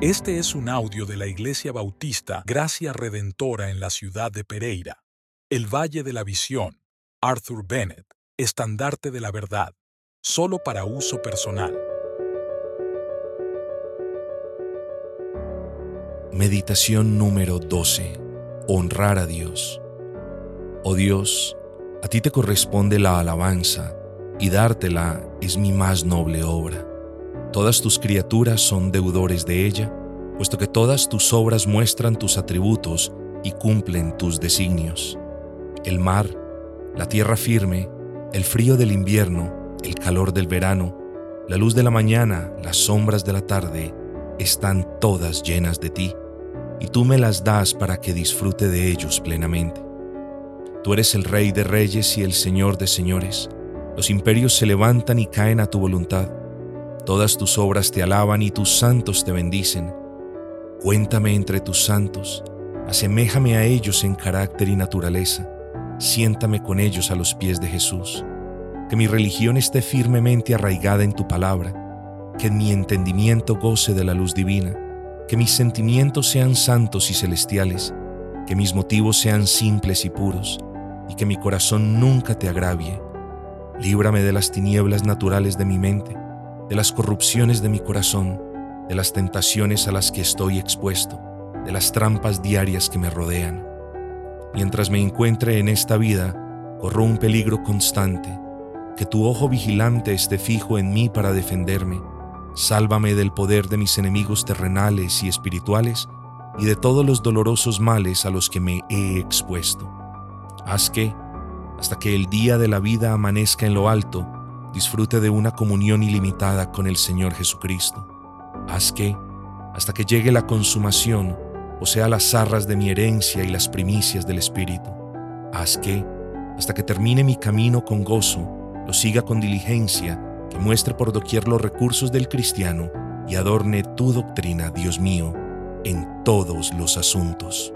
Este es un audio de la Iglesia Bautista Gracia Redentora en la ciudad de Pereira. El Valle de la Visión. Arthur Bennett. Estandarte de la Verdad. Solo para uso personal. Meditación número 12. Honrar a Dios. Oh Dios, a ti te corresponde la alabanza, y dártela es mi más noble obra. Todas tus criaturas son deudores de ella, puesto que todas tus obras muestran tus atributos y cumplen tus designios. El mar, la tierra firme, el frío del invierno, el calor del verano, la luz de la mañana, las sombras de la tarde, están todas llenas de ti, y tú me las das para que disfrute de ellos plenamente. Tú eres el Rey de reyes y el Señor de señores. Los imperios se levantan y caen a tu voluntad. Todas tus obras te alaban y tus santos te bendicen. Cuéntame entre tus santos, aseméjame a ellos en carácter y naturaleza, siéntame con ellos a los pies de Jesús. Que mi religión esté firmemente arraigada en tu palabra, que mi entendimiento goce de la luz divina, que mis sentimientos sean santos y celestiales, que mis motivos sean simples y puros, y que mi corazón nunca te agravie. Líbrame de las tinieblas naturales de mi mente de las corrupciones de mi corazón, de las tentaciones a las que estoy expuesto, de las trampas diarias que me rodean. Mientras me encuentre en esta vida, corro un peligro constante. Que tu ojo vigilante esté fijo en mí para defenderme. Sálvame del poder de mis enemigos terrenales y espirituales y de todos los dolorosos males a los que me he expuesto. Haz que, hasta que el día de la vida amanezca en lo alto, disfrute de una comunión ilimitada con el Señor Jesucristo. Haz que, hasta que llegue la consumación, o sea las zarras de mi herencia y las primicias del Espíritu. Haz que, hasta que termine mi camino con gozo, lo siga con diligencia, que muestre por doquier los recursos del cristiano y adorne tu doctrina, Dios mío, en todos los asuntos.